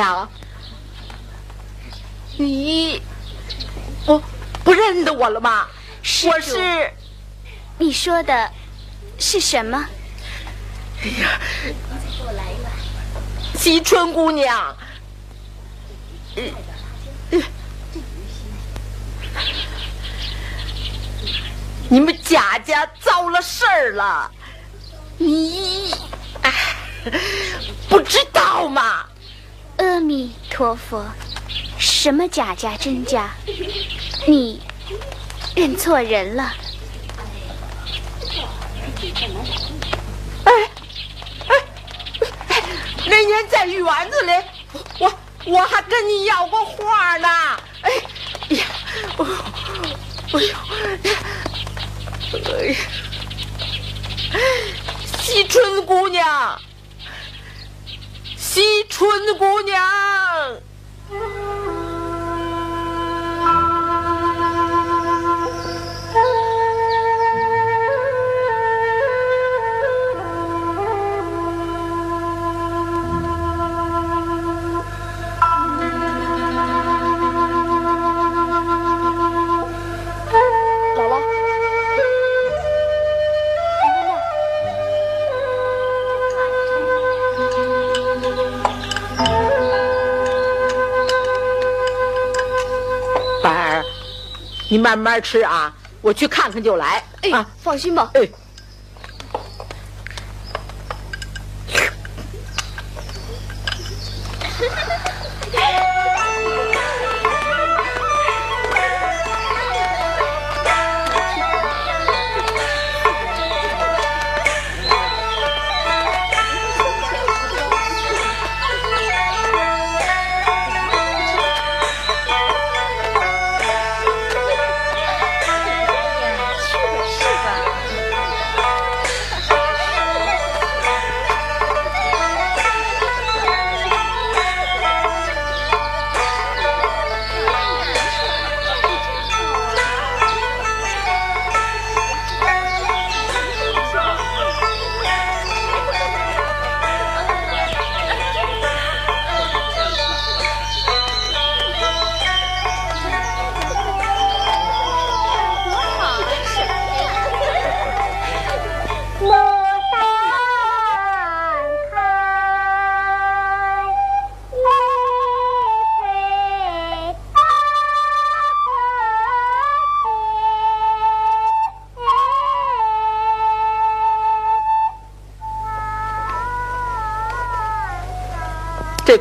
娘，你，我不认得我了吗？我是，你说的是什么？哎呀，惜春姑娘。呃呃你们贾家遭了事儿了，你哎不知道吗？阿弥陀佛，什么贾家真家？你认错人了。哎哎哎，那年在园子里，我我还跟你要过画呢。哎呀，哦哎呦，哎呀，惜春姑娘，惜春姑娘。你慢慢吃啊，我去看看就来。哎，啊，放心吧。哎，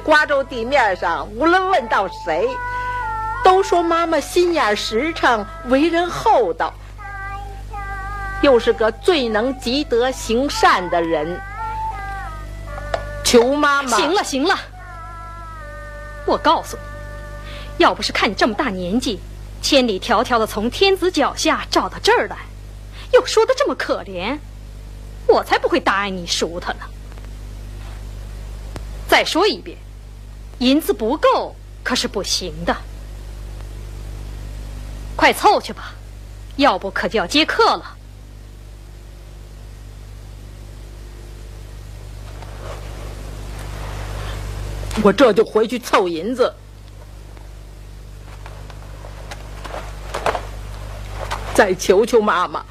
瓜州地面上，无论问到谁，都说妈妈心眼实诚，为人厚道，又是个最能积德行善的人。求妈妈，行了行了，我告诉你，要不是看你这么大年纪，千里迢迢的从天子脚下找到这儿来，又说的这么可怜，我才不会答应你赎他呢。再说一遍，银子不够可是不行的。快凑去吧，要不可就要接客了。我这就回去凑银子，再求求妈妈，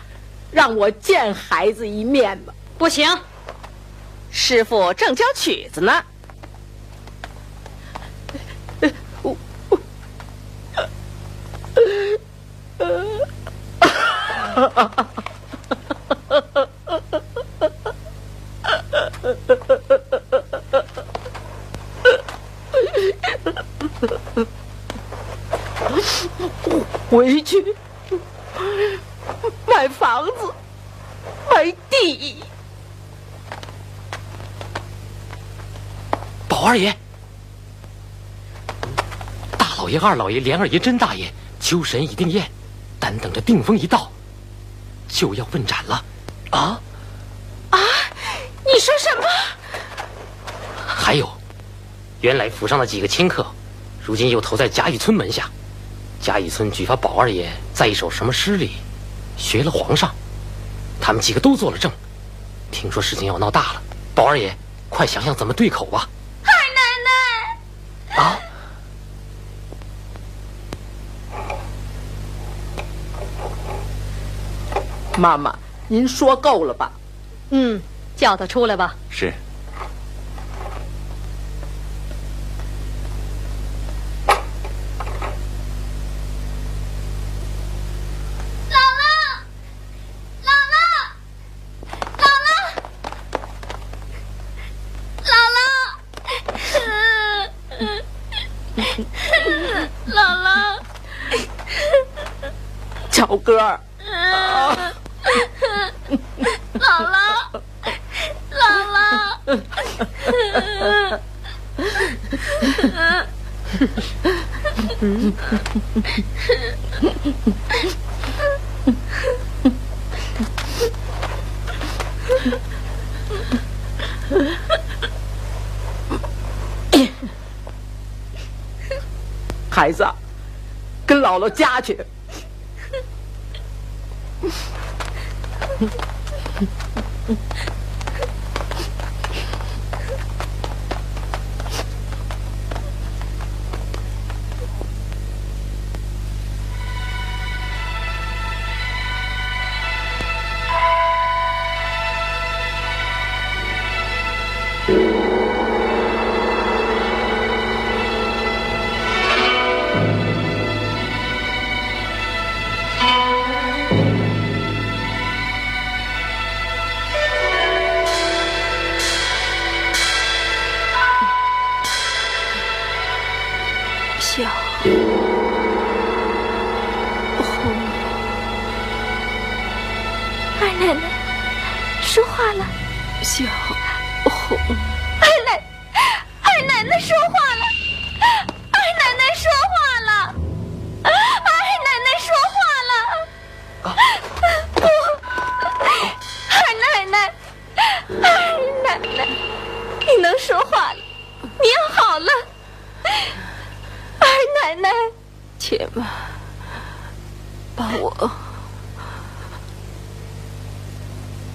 让我见孩子一面吧。不行，师傅正教曲子呢。回去买房子，买地。宝二爷，大老爷、二老爷、连二爷、甄大爷，秋神已定宴，但等着定风一到，就要问斩了。啊啊！你说什么？还有，原来府上的几个亲客，如今又投在贾雨村门下。贾雨村举发宝二爷在一首什么诗里学了皇上，他们几个都做了证。听说事情要闹大了，宝二爷，快想想怎么对口吧。妈妈，您说够了吧？嗯，叫他出来吧。是。小哥儿，姥姥，姥姥，孩子，跟姥姥家去。把我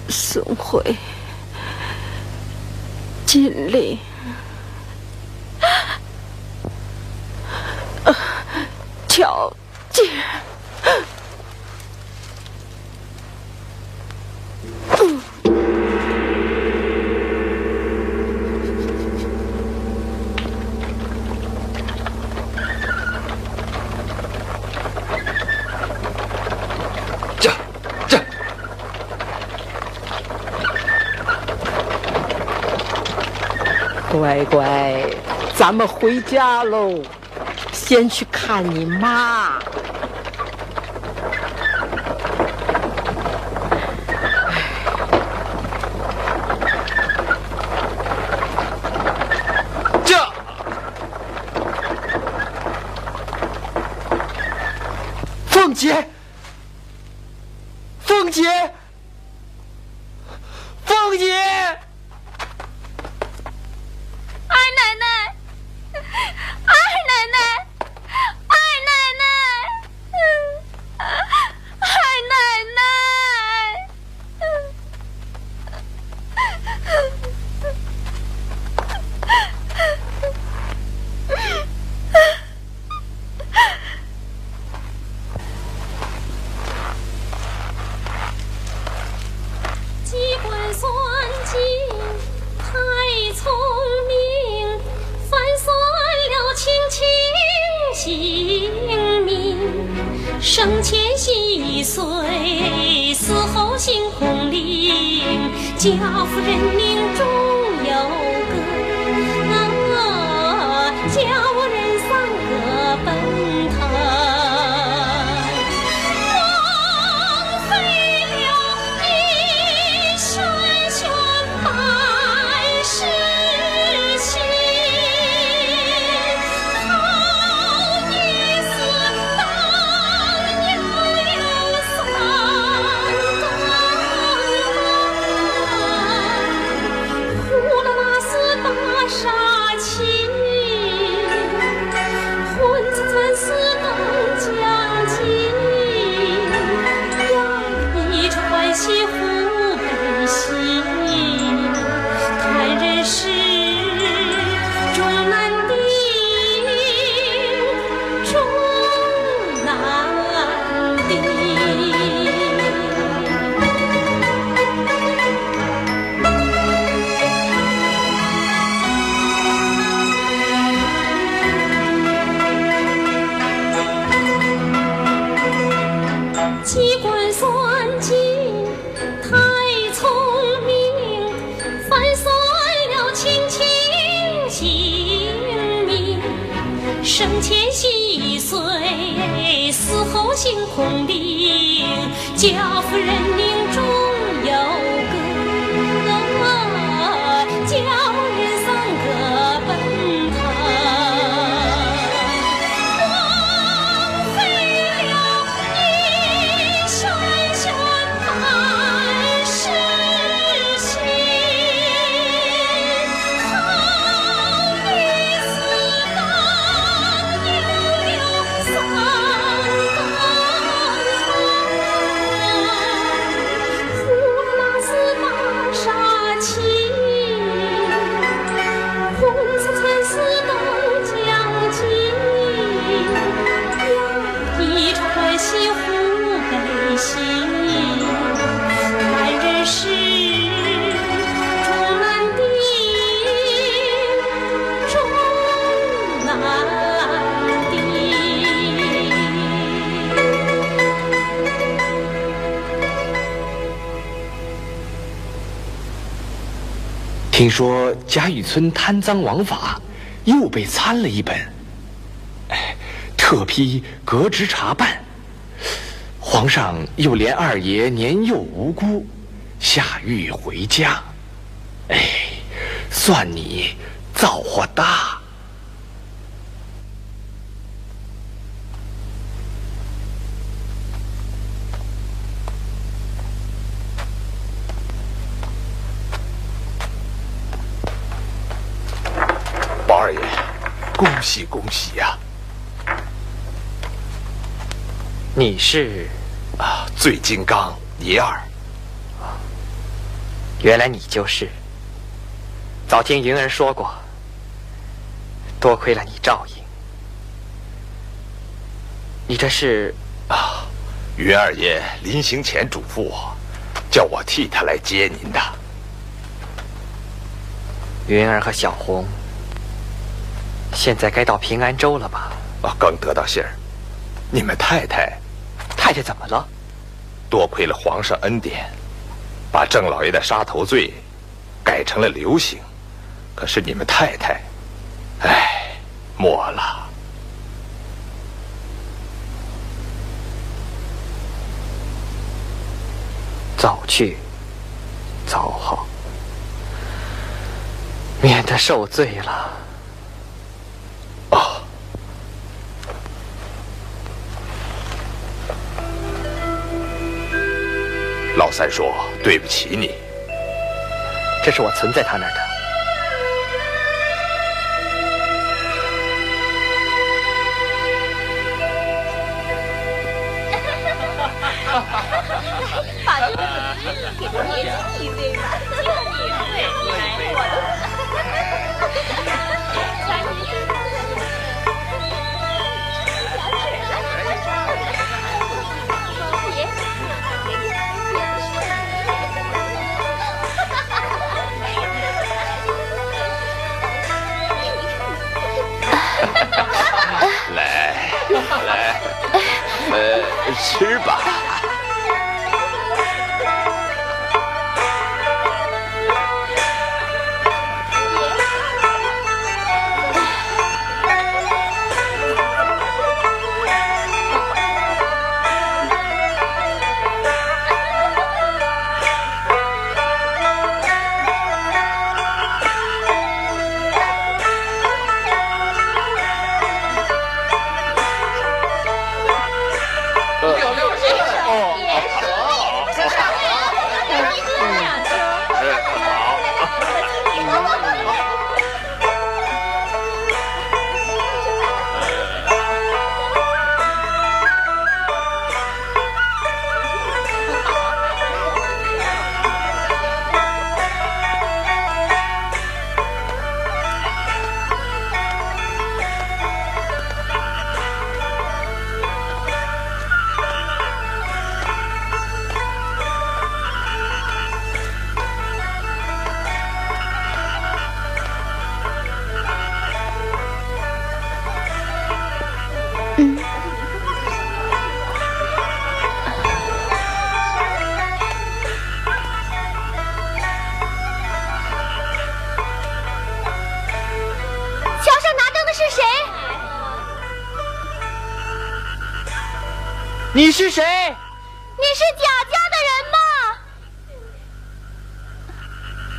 送回金陵，条件。乖，咱们回家喽，先去看你妈。听说贾雨村贪赃枉法，又被参了一本。哎，特批革职查办。皇上又怜二爷年幼无辜，下狱回家。哎，算你造化大。宝二爷，恭喜恭喜呀、你是？啊！醉金刚尼尔，原来你就是。早听云儿说过，多亏了你照应。你这是啊，云二爷临行前嘱咐我，叫我替他来接您的。云儿和小红，现在该到平安州了吧？啊，刚得到信儿，你们太太太太怎么了？多亏了皇上恩典，把郑老爷的杀头罪改成了流刑。可是你们太太，唉，没了。早去，早好，免得受罪了。老三说对不起你，这是我存在他那儿的。把这个给他捏一吃吧。你是谁？你是贾家的人吗？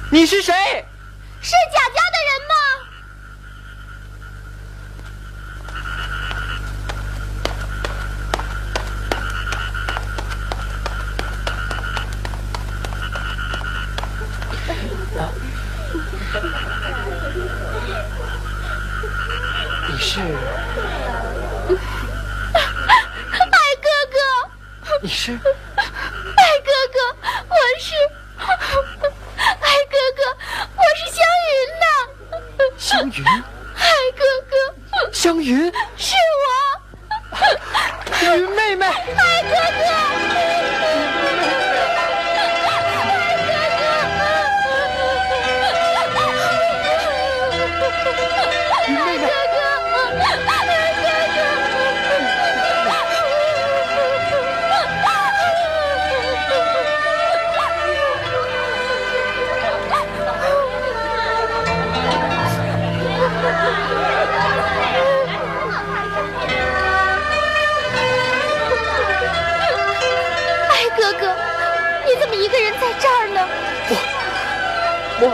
你是谁？是贾家的人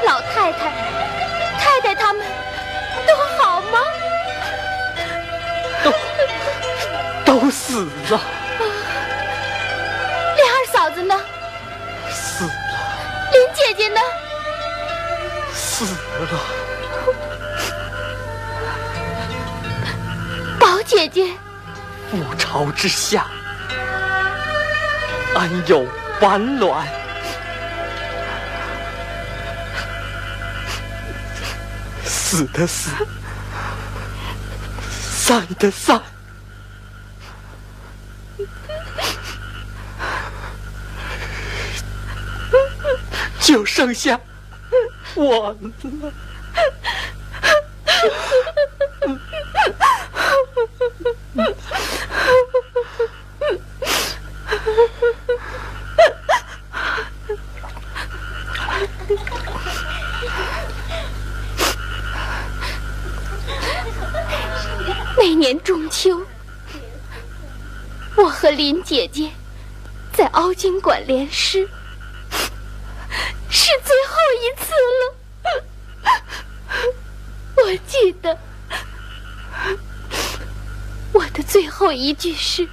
老太太、太太他们都好吗？都都死了，林二嫂子呢？死了，林姐姐呢？死了。宝姐姐，覆巢之下，安有完卵？死的死，散的散，就剩下我了。林姐姐在凹晶馆联诗是最后一次了。我记得我的最后一句是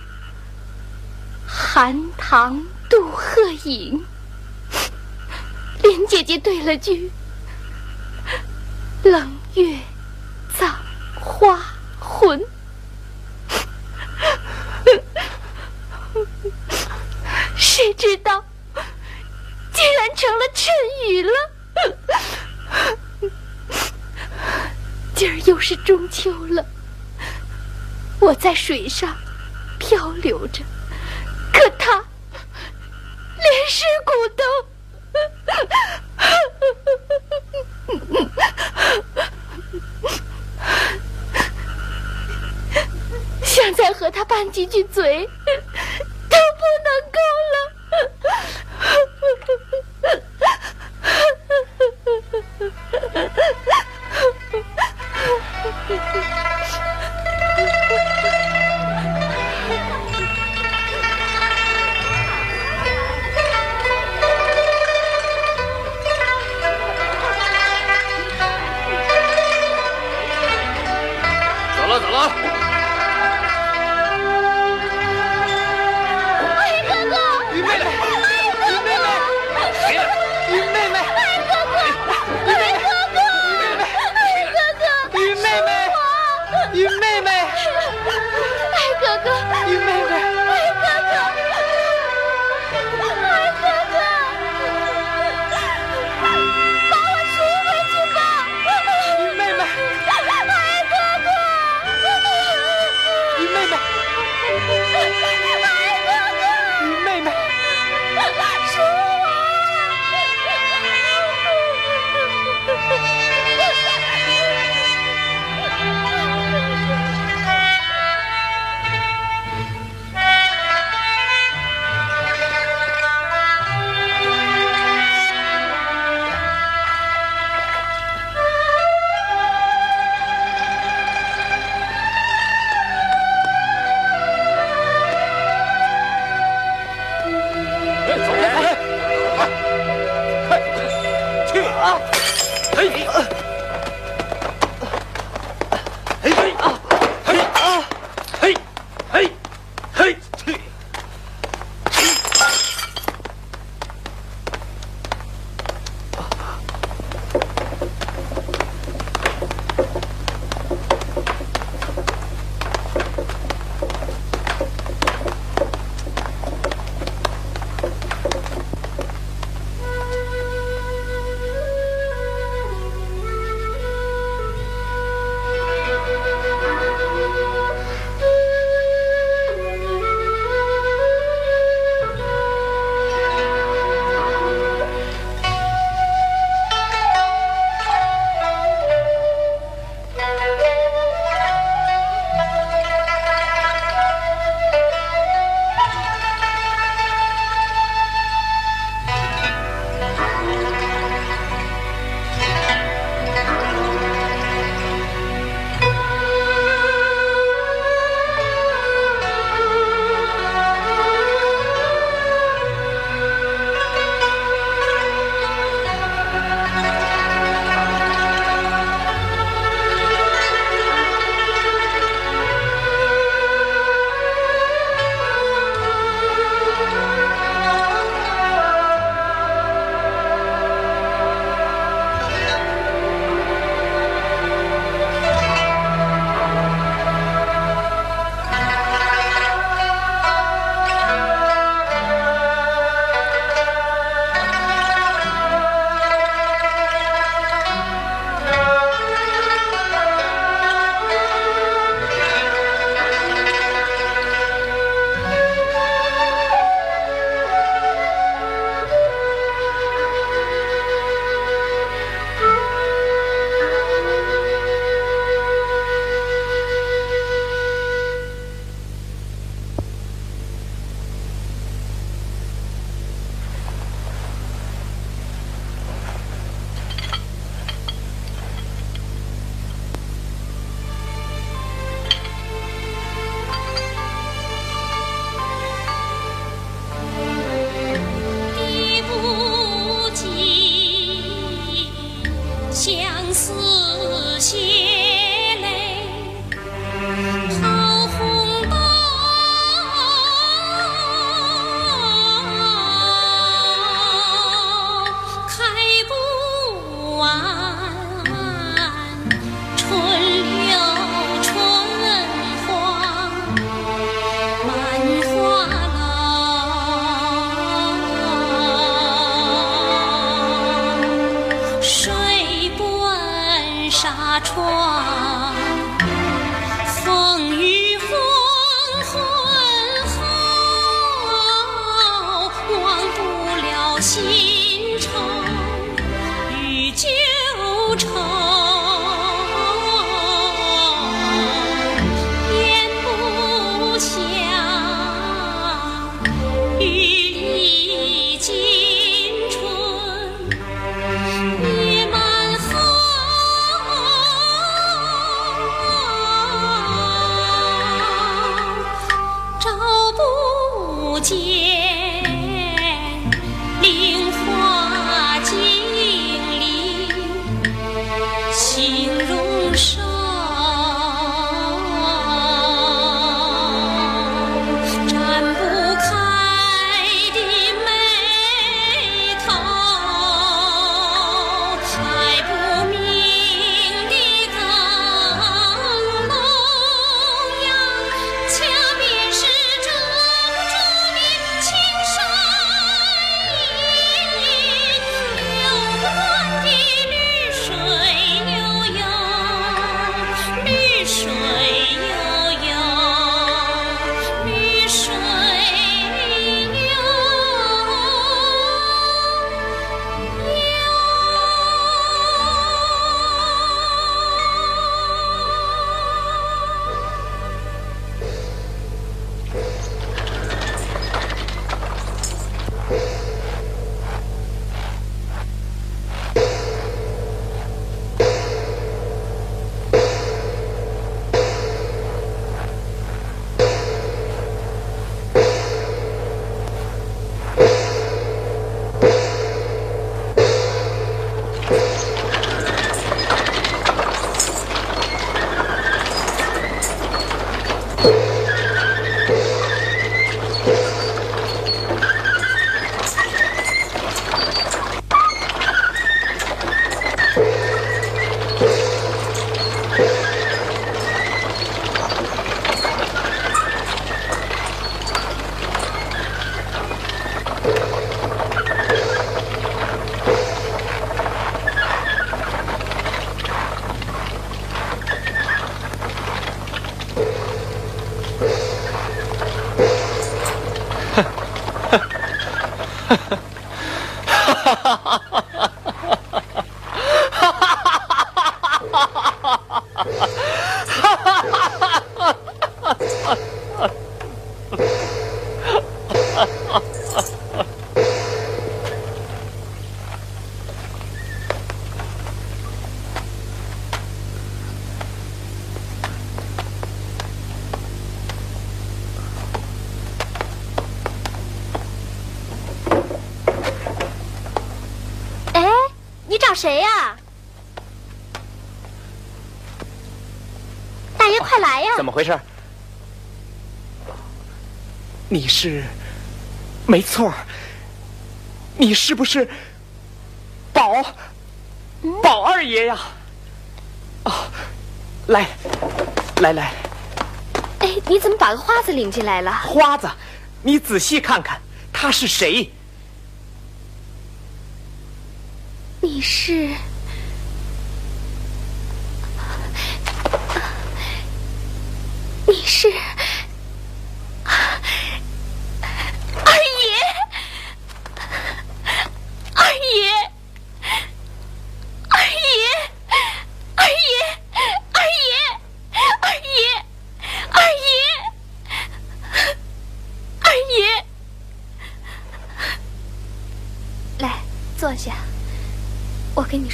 寒塘渡鹤影林姐姐对了句冷月水上漂流着可他连尸骨都想再和他拌几句嘴。你是？没错，你是不是宝宝二爷呀？哦，来，来来。哎，你怎么把个花子领进来了？花子，你仔细看看，他是谁？你是？你是？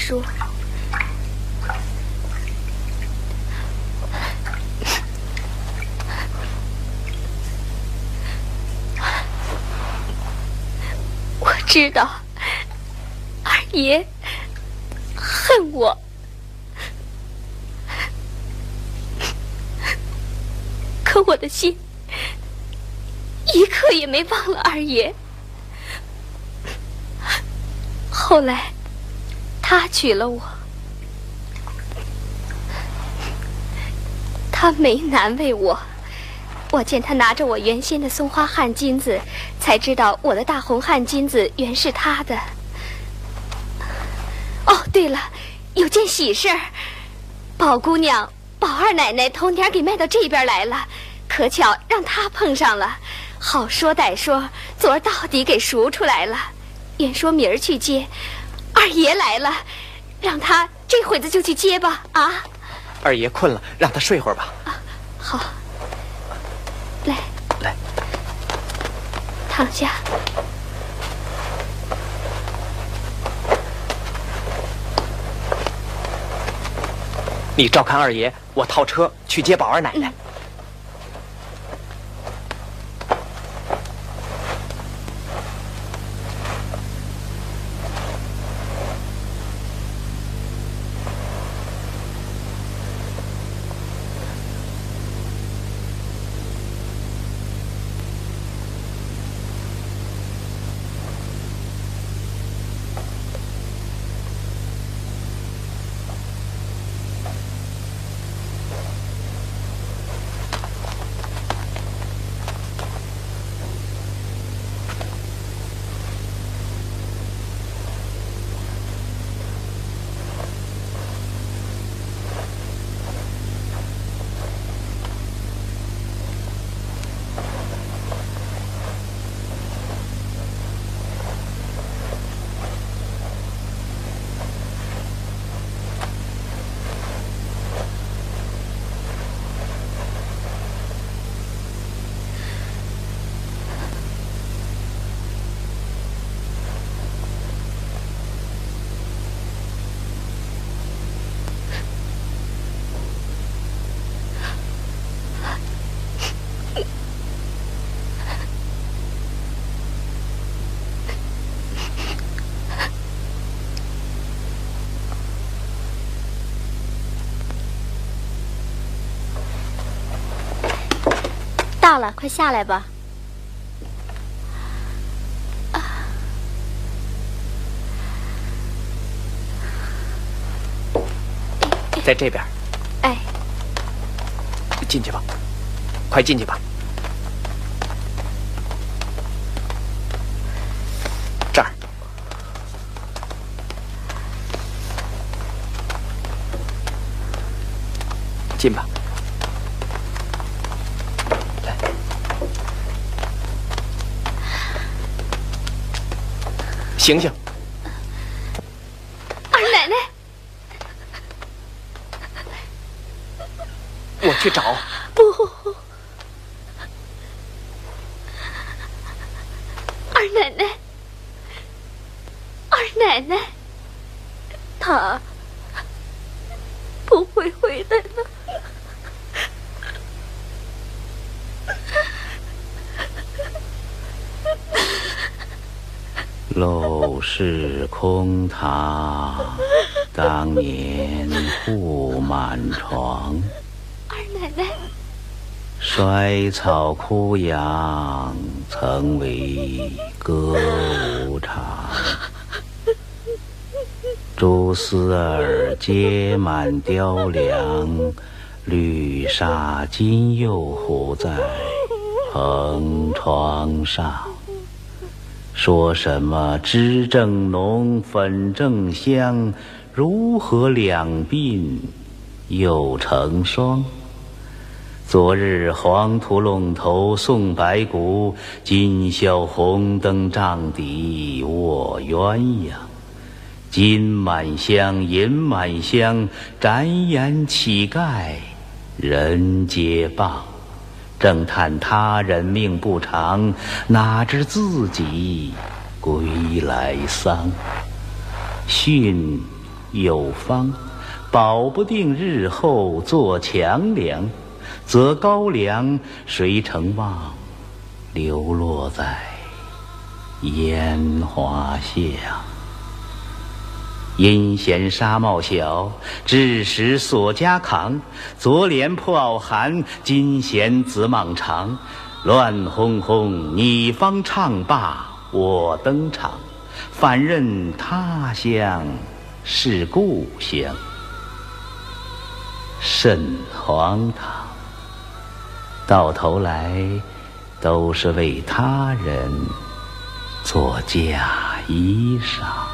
说，我知道二爷恨我，可我的心一刻也没忘了二爷。后来。他娶了我，他没难为我。我见他拿着我原先的松花汗金子，才知道我的大红汗金子原是他的。哦，对了，有件喜事儿。宝姑娘、宝二奶奶头年给卖到这边来了，可巧让他碰上了，好说歹说，昨儿到底给赎出来了。原说明儿去接，二爷来了，让他这会子就去接吧。啊，二爷困了，让他睡会儿吧。啊，好，来来，躺下。你照看二爷，我套车去接宝二奶奶。到了，快下来吧。在这边。哎，进去吧，快进去吧。这儿，进吧。醒醒。二奶奶，我去找。不，二奶奶，二奶奶，她不会回来了。陋是空堂，当年护满床。二奶奶，衰草枯杨，曾为歌舞场。蛛丝儿结满雕梁，绿纱金又糊在蓬窗上。说什么脂正浓，粉正香，如何两鬓又成霜？昨日黄土陇头送白骨，今宵红灯帐底卧鸳鸯。金满箱，银满箱，展眼乞丐人皆谤。正叹他人命不长，哪知自己归来丧。训有方，保不定日后做强梁，则高粱谁成望流落在烟花巷？阴险纱帽小，致使锁家扛。昨怜破袄寒，今嫌紫蟒长。乱哄哄，你方唱罢我登场，反认他乡是故乡，甚荒唐！到头来，都是为他人做嫁衣裳。